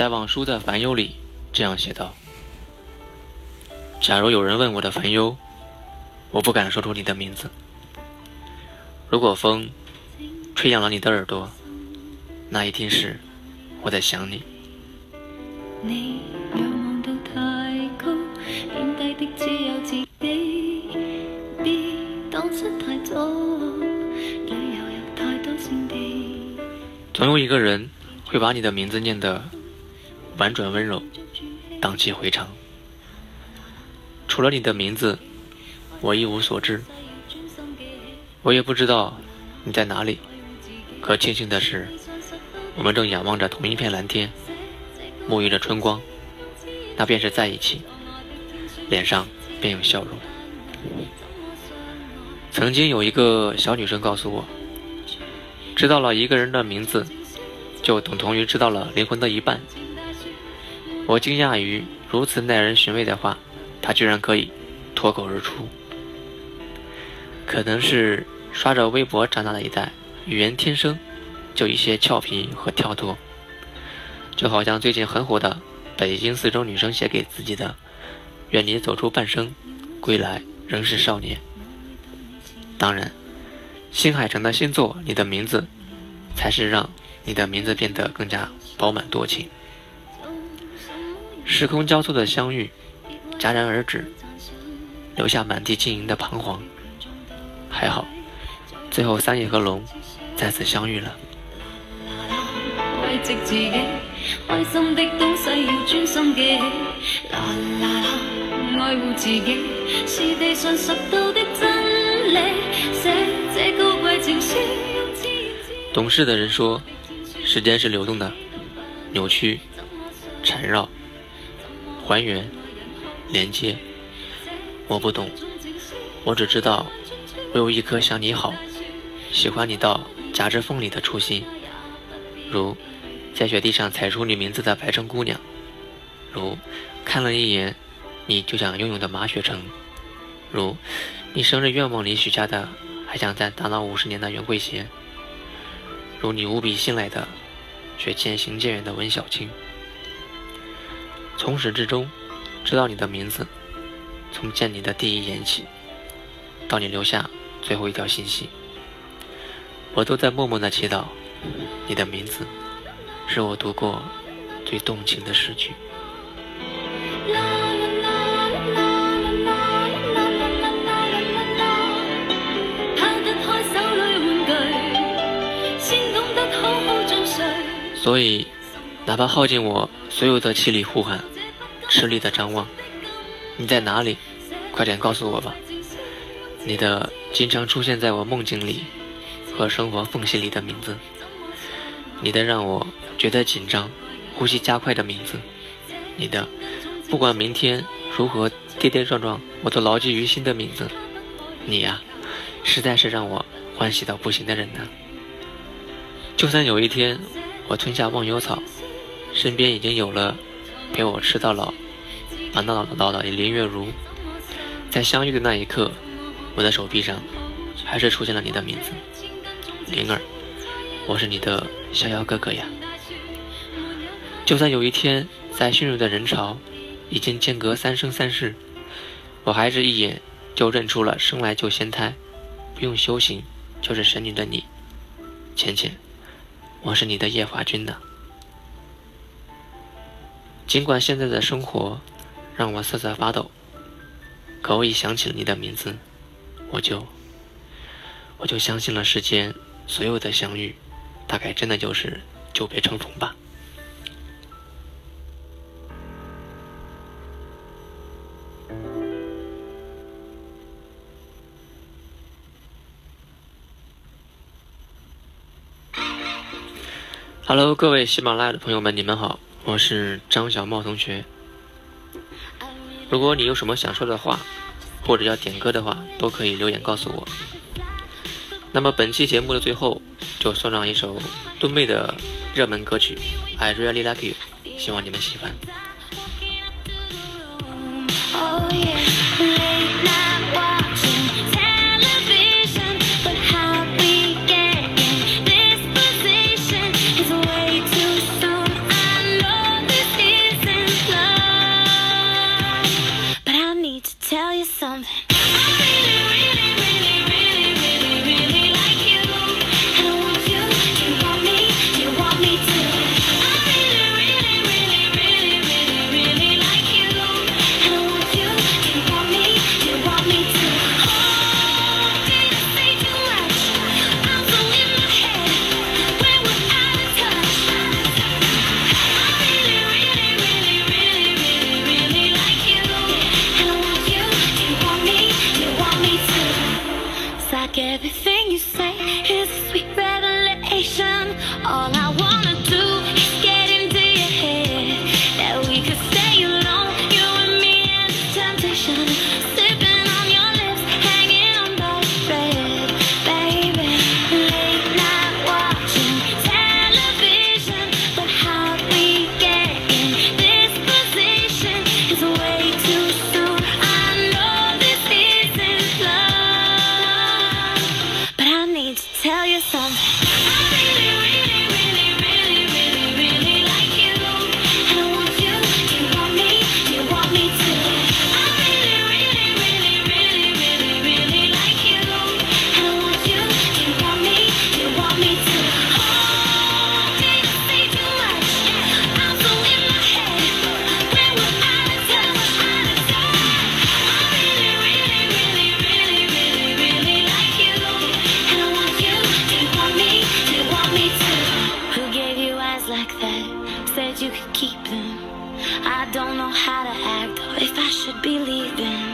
戴望舒的《烦忧》里这样写道：“假如有人问我的烦忧，我不敢说出你的名字。如果风吹痒了你的耳朵，那一定是我在想你。”总有一个人会把你的名字念得婉转温柔，荡气回肠。除了你的名字，我一无所知。我也不知道你在哪里。可庆幸的是，我们正仰望着同一片蓝天，沐浴着春光，那便是在一起，脸上便有笑容。曾经有一个小女生告诉我。知道了一个人的名字，就等同于知道了灵魂的一半。我惊讶于如此耐人寻味的话，他居然可以脱口而出。可能是刷着微博长大的一代，语言天生就一些俏皮和跳脱，就好像最近很火的北京四中女生写给自己的：“愿你走出半生，归来仍是少年。”当然。新海诚的新作《你的名字》，才是让你的名字变得更加饱满多情。时空交错的相遇，戛然而止，留下满地晶莹的彷徨。还好，最后三叶和龙再次相遇了。懂事的人说：“时间是流动的，扭曲、缠绕、还原、连接。”我不懂，我只知道，我有一颗想你好、喜欢你到夹着缝里的初心，如在雪地上踩出你名字的白城姑娘，如看了一眼你就想拥有的马雪城，如你生日愿望里许下的。还想再打闹五十年的袁慧娴，如你无比信赖的却渐行渐远的文小青，从始至终知道你的名字，从见你的第一眼起，到你留下最后一条信息，我都在默默的祈祷，你的名字是我读过最动情的诗句。所以，哪怕耗尽我所有的气力呼喊，吃力的张望，你在哪里？快点告诉我吧！你的经常出现在我梦境里和生活缝隙里的名字，你的让我觉得紧张、呼吸加快的名字，你的不管明天如何跌跌撞撞，我都牢记于心的名字，你呀，实在是让我欢喜到不行的人呢。就算有一天。我吞下忘忧草，身边已经有了陪我吃到老、玩到老的林月如。在相遇的那一刻，我的手臂上还是出现了你的名字，灵儿，我是你的逍遥哥哥呀。就算有一天在汹涌的人潮，已经间隔三生三世，我还是一眼就认出了生来就仙胎，不用修行就是神女的你，浅浅。我是你的夜华君呢。尽管现在的生活让我瑟瑟发抖，可我一想起了你的名字，我就我就相信了世间所有的相遇，大概真的就是久别重逢吧。Hello，各位喜马拉雅的朋友们，你们好，我是张小茂同学。如果你有什么想说的话，或者要点歌的话，都可以留言告诉我。那么本期节目的最后，就送上一首敦妹的热门歌曲《I Really Like You》，希望你们喜欢。like everything you say is a sweet revelation. All I wanna do. Should be leaving.